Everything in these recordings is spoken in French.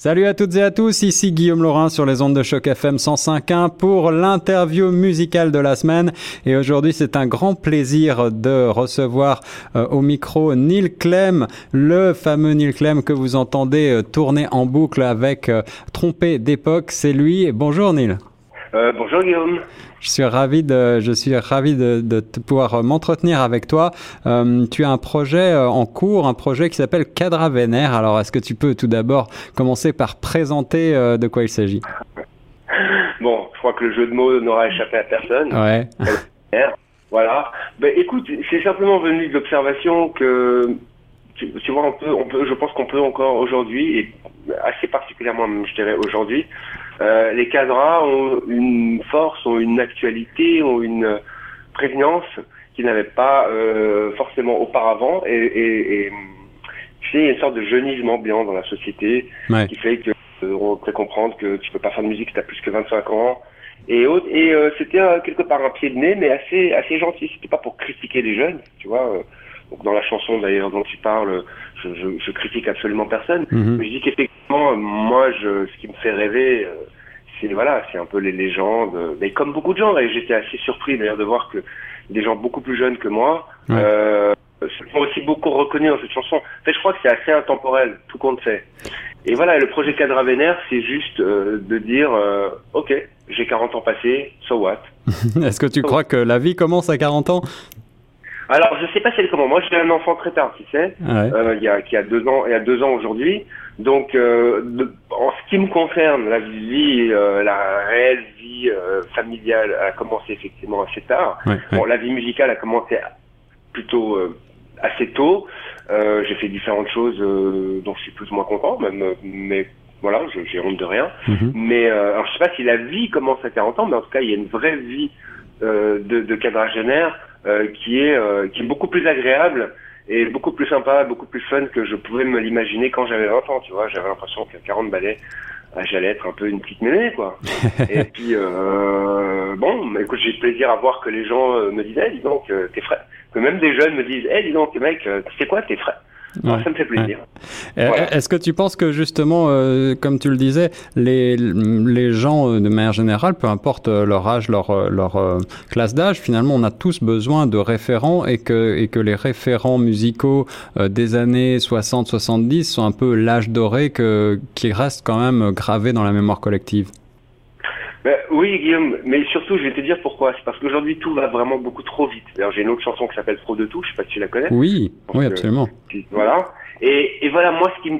Salut à toutes et à tous, ici Guillaume Laurin sur les ondes de choc FM 105.1 pour l'interview musicale de la semaine. Et aujourd'hui, c'est un grand plaisir de recevoir euh, au micro Neil Clem, le fameux Neil Clem que vous entendez euh, tourner en boucle avec euh, Trompé d'époque. C'est lui. Bonjour Neil. bonjour Guillaume. Je suis ravi de, je suis ravi de, de pouvoir m'entretenir avec toi. Euh, tu as un projet euh, en cours, un projet qui s'appelle Cadra Vénère. Alors, est-ce que tu peux tout d'abord commencer par présenter euh, de quoi il s'agit? Bon, je crois que le jeu de mots n'aura échappé à personne. Ouais. voilà. Ben, écoute, c'est simplement venu de l'observation que tu, tu, vois, on peut, on peut, je pense qu'on peut encore aujourd'hui, et assez particulièrement, je dirais aujourd'hui, euh, les cadras ont une force, ont une actualité, ont une prégnance qu'ils n'avaient pas euh, forcément auparavant. Et, et, et a une sorte de jeunisme ambiant dans la société qui fait que euh, on peut comprendre que tu peux pas faire de musique si tu as plus que 25 ans. Et, et euh, c'était quelque part un pied de nez, mais assez assez gentil. C'était pas pour critiquer les jeunes, tu vois. Donc dans la chanson d'ailleurs dont tu parles, je, je, je critique absolument personne. Mhm. Mais je dis qu'effectivement, moi, je, ce qui me fait rêver, euh, c'est voilà, c'est un peu les légendes. Mais comme beaucoup de gens, et j'étais assez surpris d'ailleurs de voir que des gens beaucoup plus jeunes que moi euh, se sont aussi beaucoup reconnus dans cette chanson. En fait, je crois que c'est assez intemporel, tout compte fait. Et voilà, le projet Cadra Vénère, c'est juste euh, de dire, euh, ok, j'ai 40 ans passés, so what Est-ce que tu crois que la vie commence à 40 ans? Alors, je sais pas c'est comment. Moi, j'ai un enfant très tard, tu sais, euh, il y a qui a deux ans, il y a deux ans aujourd'hui. Donc, euh, en ce qui me concerne, la vie, euh, la réelle vie euh, familiale a commencé effectivement assez tard. bon, la vie musicale a commencé plutôt euh, assez tôt. j'ai fait différentes choses dont je suis plus ou moins content, même, mais voilà, j'ai honte de rien. Mhm. Mais alors, je sais pas si la vie commence à 40 ans, mais en tout cas, il y a une vraie vie de, de quadragénaire euh, qui est euh, qui est beaucoup plus agréable et beaucoup plus sympa, beaucoup plus fun que je pouvais me l'imaginer quand j'avais 20 ans, tu vois. J'avais l'impression qu'à 40 balais, euh, j'allais être un peu une petite mémé, quoi. et puis, euh, bon, écoute, j'ai plaisir à voir que les gens me disent, eh, dis donc, t'es frais. Que même des jeunes me disent, eh, dis donc, mec, tu sais quoi, t'es frais. Ah, ça me fait plaisir. Est-ce que tu penses que justement, euh, comme tu le disais, les, les gens euh, de manière générale, peu importe euh, leur âge, leur, leur classe d'âge, finalement, on a tous besoin de référents et que, et que les référents musicaux des années 60-70 sont un peu l'âge doré que, qui reste quand même gravé dans la mémoire collective? Ben, oui, Guillaume, mais surtout, je vais te dire pourquoi. C'est parce qu'aujourd'hui, tout va vraiment beaucoup trop vite. D'ailleurs, j'ai une autre chanson qui s'appelle Trop de tout, je sais pas si tu la connais. Oui, oui, absolument. voilà. Et, et voilà, moi, ce qui me,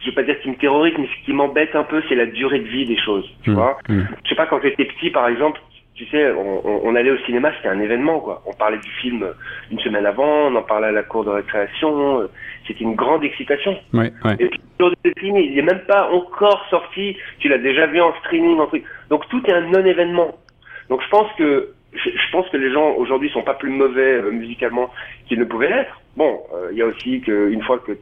je vais pas dire ce qui me terrorise, mais ce qui m'embête un peu, c'est la durée de vie des choses, tu mmh, vois. Mmh. Je sais pas, quand j'étais petit, par exemple, tu sais, on, on, allait au cinéma, c'était un événement, quoi. On parlait du film une semaine avant, on en parlait à la cour de récréation, euh, c'était une grande excitation. Ouais, ouais. Et puis, le film, il n'est même pas encore sorti, tu l'as déjà vu en streaming, en truc. Donc tout est un non-événement. Donc je pense que je, pense que les gens aujourd'hui sont pas plus mauvais euh, musicalement qu'ils ne pouvaient l'être. Bon, euh, il y a aussi qu'une fois que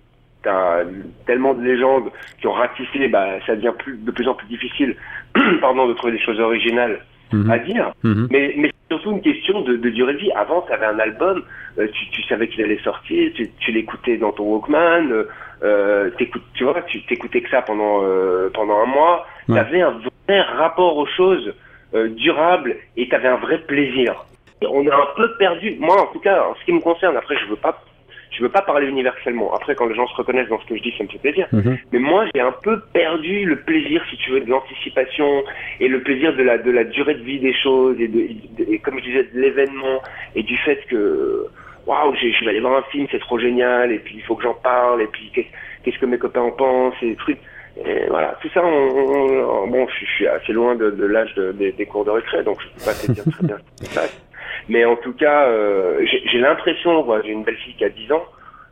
tu as tellement de légendes qui ont ratissé, bah, ça devient plus, de plus en plus difficile pardon, de trouver des choses originales Mhm. à dire. Mhm. Mais, mais c'est surtout une question de, de durée de vie. Avant, tu avais un album, euh, tu, tu, savais qu'il allait sortir, tu, tu l'écoutais dans ton Walkman, euh, euh tu vois, tu t'écoutais que ça pendant, euh, pendant un mois. Tu avais un rapport aux choses durables et tu avais un vrai plaisir. On a un peu perdu, moi en tout cas, en ce qui me concerne, après je veux pas je veux pas parler universellement. Après, quand les gens se reconnaissent dans ce que je dis, ça me fait plaisir. Mhm. Mais moi, j'ai un peu perdu le plaisir, si tu veux, de l'anticipation et le plaisir de la de la durée de vie des choses et, de, et comme je disais, de l'événement et du fait que waouh, je vais aller voir un film, c'est trop génial, et puis il faut que j'en parle, et puis qu'est-ce que mes copains en pensent, et trucs. Et voilà, tout ça, on, bon, je, suis assez loin de, de l'âge des, des cours de récré, donc je peux pas te dire très bien ce qui se passe. Mais en tout cas, euh, j'ai l'impression, j'ai une belle fille qui a 10 ans,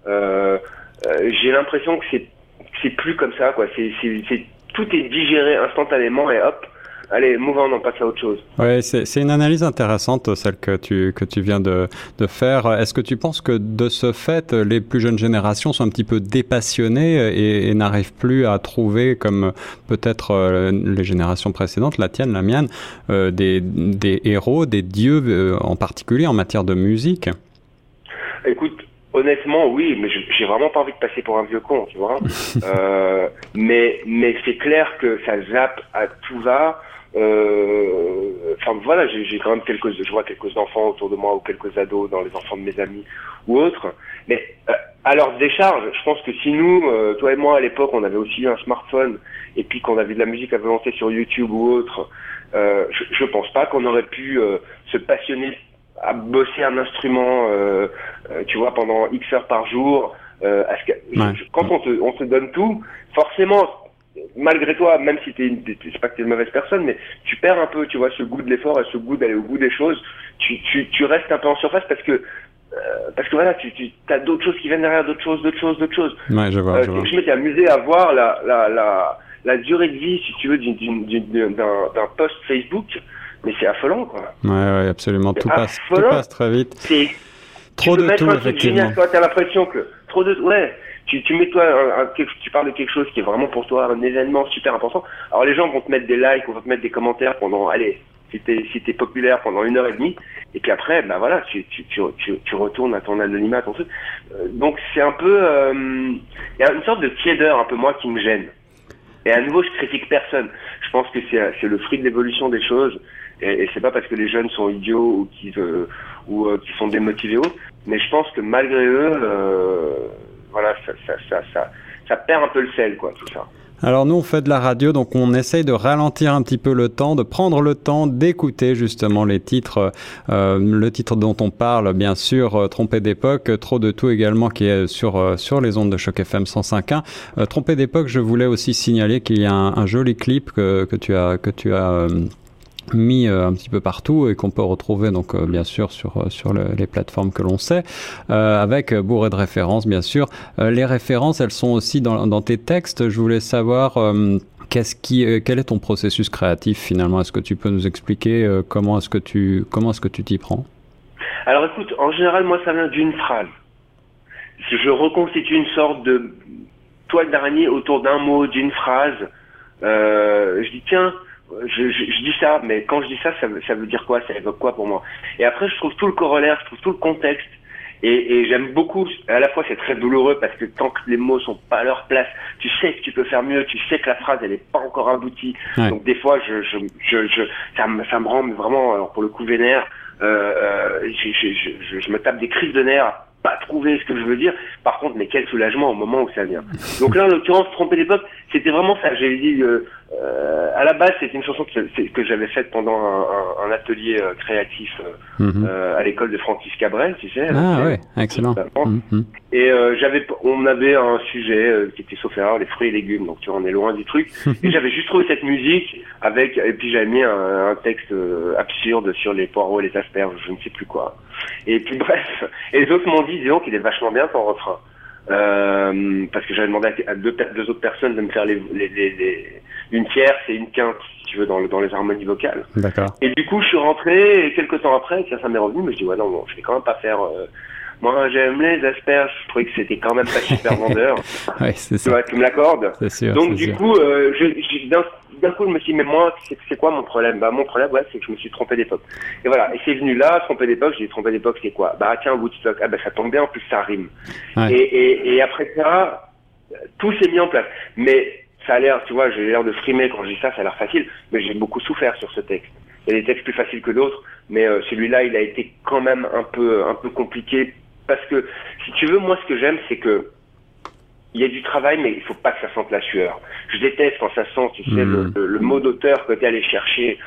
euh, euh, j'ai l'impression que c'est c'est plus comme ça, quoi. C'est tout est digéré instantanément et hop, allez, on, on passe à autre chose. Oui, c'est une analyse intéressante, celle que tu, que tu viens de, de faire. Est-ce que tu penses que de ce fait, les plus jeunes générations sont un petit peu dépassionnées et, et n'arrivent plus à trouver, comme peut-être euh, les générations précédentes, la tienne, la mienne, euh, des, des héros, des dieux euh, en particulier en matière de musique? Écoute, honnêtement, oui, mais j'ai vraiment pas envie de passer pour un vieux con, tu vois. euh, mais mais c'est clair que ça zappe à tout va. Euh, enfin voilà, j'ai quand même quelques, je vois quelques enfants autour de moi ou quelques ados dans les enfants de mes amis ou autres. Mais euh, à leur décharge, je pense que si nous, euh, toi et moi à l'époque, on avait aussi un smartphone et puis qu'on avait de la musique à volonté sur YouTube ou autre, euh, je, je pense pas qu'on aurait pu se passionner à bosser un instrument, tu vois, pendant X heures par jour. À ce que, quand on te, on te donne tout, forcément, malgré toi, même si t'es, c'est pas que t'es une mauvaise personne, mais tu perds un peu, tu vois, ce goût de l'effort et ce goût d'aller au bout des choses. Tu, tu, tu restes un peu en surface parce que euh, parce que voilà, tu, tu as d'autres choses qui viennent derrière, d'autres choses, d'autres choses, d'autres choses. Ouais, je vois, euh, je, vois. je m'étais amusé à voir la, la, la, la durée de vie, si tu veux, d'un post Facebook, mais c'est affolant, quoi. Ouais, ouais, absolument. Tout passe, tout passe très vite. C'est trop de tout, effectivement. Tu as l'impression que trop de, ouais tu, tu mets toi, un, tu parles de quelque chose qui est vraiment pour toi un événement super important. Alors les gens vont te mettre des likes vont te mettre des commentaires pendant, allez, si t'es si es populaire pendant une heure et demie, et puis après, bah voilà, tu, tu, tu, tu retournes à ton anonymat, à ton truc. Euh, donc c'est un peu, euh, il y a une sorte de tiédeur un peu moi qui me gêne. Et à nouveau, je critique personne. Je pense que c'est le fruit de l'évolution des choses. Et, et c'est pas parce que les jeunes sont idiots ou qu'ils euh, ou euh, qui sont démotivés ou mais je pense que malgré eux, euh, voilà, ça, ça, ça, perd un peu le sel, quoi, tout ça. Alors nous on fait de la radio, donc on essaye de ralentir un petit peu le temps, de prendre le temps d'écouter justement les titres, le titre dont on parle bien sûr, Trompé d'époque, trop de tout également qui est sur sur les ondes de choc FM 105.1. Euh, Trompé d'époque, je voulais aussi signaler qu'il y a un, joli clip que, que tu as que tu as mis euh, un petit peu partout et qu'on peut retrouver donc euh, bien sûr sur euh, sur le, les plateformes que l'on sait avec bourré de références bien sûr. Les références elles sont aussi dans, dans tes textes. Je voulais savoir qu'est-ce qui quel est ton processus créatif finalement? Est-ce que tu peux nous expliquer comment est-ce que tu comment est-ce que tu t'y prends? Alors écoute en général moi ça vient d'une phrase. Je reconstitue une sorte de toile d'araignée autour d'un mot d'une phrase. Je dis tiens je, je, je, dis ça, mais quand je dis ça, ça, ça, veut dire quoi? Ça évoque quoi pour moi? Et après, je trouve tout le corollaire, je trouve tout le contexte. Et, et j'aime beaucoup, à la fois c'est très douloureux parce que tant que les mots sont pas à leur place, tu sais que tu peux faire mieux, tu sais que la phrase elle est pas encore aboutie. Ouais. Donc des fois, je, je, je, je ça, me, ça me rend vraiment, alors pour le coup vénère, euh, euh, je, je, me tape des crises de nerfs pas trouver ce que je veux dire. Par contre, mais quel soulagement au moment où ça vient. Donc là, en l'occurrence, tromper l'époque, c'était vraiment ça. J'avais dit, euh, euh, à la base, c'était une chanson que, que j'avais faite pendant un, un, un atelier euh, créatif euh, mm -hmm. à l'école de Francis Cabrel, tu sais. Ah ouais, excellent. Mm -hmm. Et j'avais, on avait un sujet qui était sauf erreur, les fruits et légumes. Donc tu vois, on est loin du truc. et j'avais juste trouvé cette musique avec, et puis j'avais mis un, un texte absurde sur les poireaux et les asperges, je ne sais plus quoi. Et puis bref, et les autres m'ont dit, disons qu'il est vachement bien ton refrain. Euh, parce que j'avais demandé à deux, deux, autres personnes de me faire les, les, les, les une tierce et une quinte, si tu veux, dans, le, dans les harmonies vocales. D'accord. Et du coup, je suis rentré, et quelques temps après, ça, ça m'est revenu, mais je dis, ouais, non, bon, je vais quand même pas faire... Euh, moi, j'aime les asperges. Je trouvais que c'était quand même pas super vendeur. oui, c'est ça. Tu, vois, tu me l'accordes. C'est sûr. Donc, du sûr. coup, euh, je, je, d'un coup, je me suis dit, mais moi, c'est quoi mon problème? Bah, mon problème, ouais, c'est que je me suis trompé d'époque. Et voilà. Et c'est venu là, trompé d'époque. J'ai dit, trompé d'époque, c'est quoi? Bah, tiens, Woodstock. Ah, bah, ça tombe bien, en plus, ça rime. Ouais. Et, et, et après ça, tout s'est mis en place. Mais ça a l'air, tu vois, j'ai l'air de frimer quand je dis ça, ça a l'air facile, mais j'ai beaucoup souffert sur ce texte. Il y a des textes plus faciles que d'autres, mais euh, celui-là, il a été quand même un peu, un peu compliqué parce que, si tu veux, moi, ce que j'aime, c'est que il y a du travail, mais il faut pas que ça sente la sueur. Je déteste quand ça sent, tu sais, mmh. le, le, le, mot d'auteur que tu es allé chercher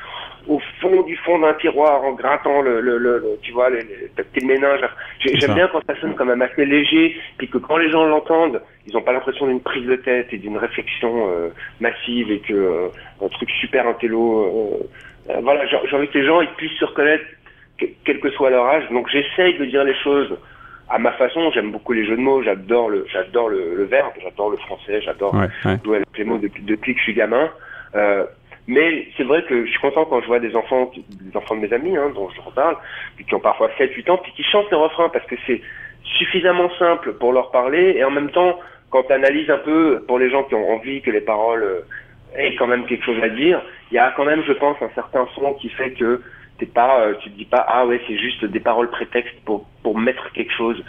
au fond du fond d'un tiroir en grattant le, le, le, le tu vois, le, le, méninge. J'aime bien quand ça sonne quand même assez léger, puis que quand les gens l'entendent, ils n'ont pas l'impression d'une prise de tête et d'une réflexion euh, massive et que euh, un truc super intello. Euh, euh voilà, j'ai envie que les gens ils puissent se reconnaître, quel que soit leur âge. Donc j'essaye de dire les choses à ma façon, j'aime beaucoup les jeux de mots, j'adore le, j'adore le, le verbe, j'adore le français, j'adore ouais, ouais. jouer avec les mots depuis, depuis que je suis gamin. Euh, mais c'est vrai que je suis content quand je vois des enfants, des enfants de mes amis, hein, dont je reparle, qui ont parfois 7-8 ans, puis qui chantent les refrains parce que c'est suffisamment simple pour leur parler, et en même temps, quand tu analyses un peu pour les gens qui ont envie que les paroles aient quand même quelque chose à dire, il y a quand même, je pense, un certain son qui fait que T'es pas, euh, tu te dis pas ah ouais c'est juste des paroles prétextes pour pour mettre quelque chose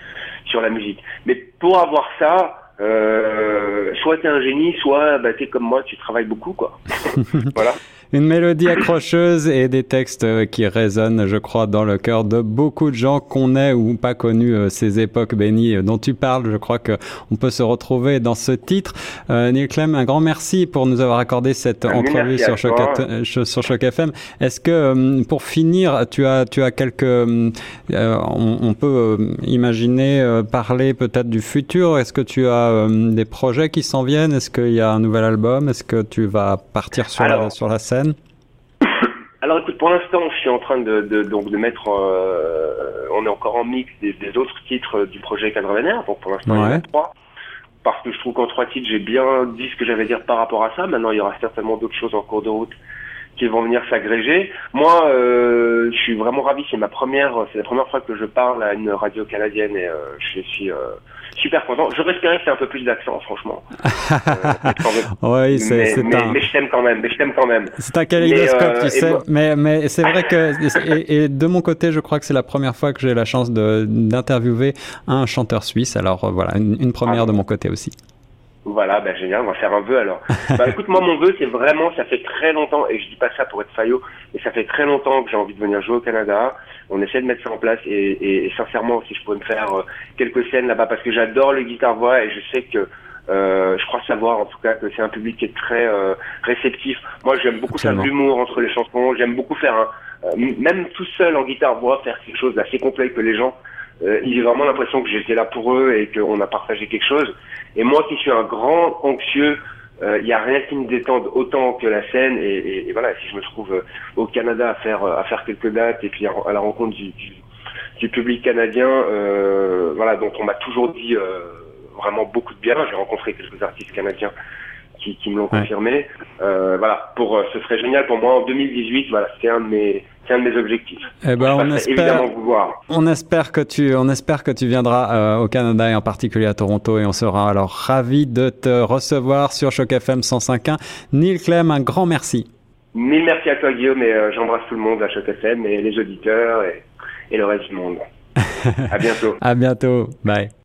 sur la musique. Mais pour avoir ça, euh, soit t'es un génie, soit bah, t'es comme moi, tu travailles beaucoup quoi. voilà. Une mélodie accrocheuse et des textes euh, qui résonnent, je crois, dans le cœur de beaucoup de gens qu'on ait ou pas connu euh, ces époques bénies euh, dont tu parles. Je crois que on peut se retrouver dans ce titre. Neil Clem, un grand merci pour nous avoir accordé cette entrevue sur Choc, sur Choc FM. Est-ce que, pour finir, tu as, tu as quelques, on, on, peut imaginer parler peut-être du futur? Est-ce que tu as des projets qui s'en viennent? Est-ce qu'il y a un nouvel album? Est-ce que tu vas partir sur, la, sur la scène? alors écoute, pour l'instant, je suis en train de, donc de mettre, euh, on est encore en mix des, autres titres du projet Cadre Vénère, donc pour l'instant il y en a trois. Parce que je trouve qu'en trois titres, j'ai bien dit ce que j'avais à dire par rapport à ça. Maintenant, il y aura certainement d'autres choses en cours de route qui vont venir s'agréger. Moi, euh, je suis vraiment ravi. C'est ma première, c'est la première fois que je parle à une radio canadienne et euh, je suis euh, super content. Je espérer que c'est un peu plus d'accent, franchement. oui, c'est mais, un... mais, je t'aime quand même. Mais je t'aime quand même. C'est un kaléidoscope, tu sais. Mais mais c'est vrai que et, de mon côté, je crois que c'est la première fois que j'ai la chance d'interviewer un chanteur suisse. Alors voilà, une, première ah. de mon côté aussi. Voilà, ben génial, on va faire un vœu alors. bah écoute, moi mon vœu c'est vraiment, ça fait très longtemps, et je dis pas ça pour être faillot, mais ça fait très longtemps que j'ai envie de venir jouer au Canada. On essaie de mettre ça en place et, et, sincèrement, si je pouvais me faire euh, quelques scènes là-bas, parce que j'adore le guitare-voix et je sais que euh, je crois savoir en tout cas que c'est un public qui est très euh, réceptif. Moi j'aime beaucoup faire de l'humour entre les chansons, j'aime beaucoup faire un, euh, même tout seul en guitare-voix, faire quelque chose d'assez complet que les gens euh, ont vraiment l'impression que j'étais là pour eux et qu'on a partagé quelque chose. Et moi qui suis un grand anxieux, il euh, n'y a rien qui me détende autant que la scène. Et, et, voilà, si je me trouve euh, au Canada à faire à faire quelques dates et puis à, la rencontre du, du, du public canadien, euh, voilà, dont on m'a toujours dit vraiment beaucoup de bien. J'ai rencontré quelques artistes canadiens qui, qui me l'ont confirmé. voilà, pour ce serait génial pour moi en 2018. Voilà, c'est un de mes un de mes objectifs. Eh ben, on espère, vous voir. On espère que tu, on espère que tu viendras euh, au Canada et en particulier à Toronto et on sera alors ravis de te recevoir sur Choc FM 105.1. Neil Clem, un grand merci. Mille merci à toi Guillaume et euh, j'embrasse tout le monde à Choc FM et les auditeurs et, et le reste du monde. à bientôt. à bientôt. Bye.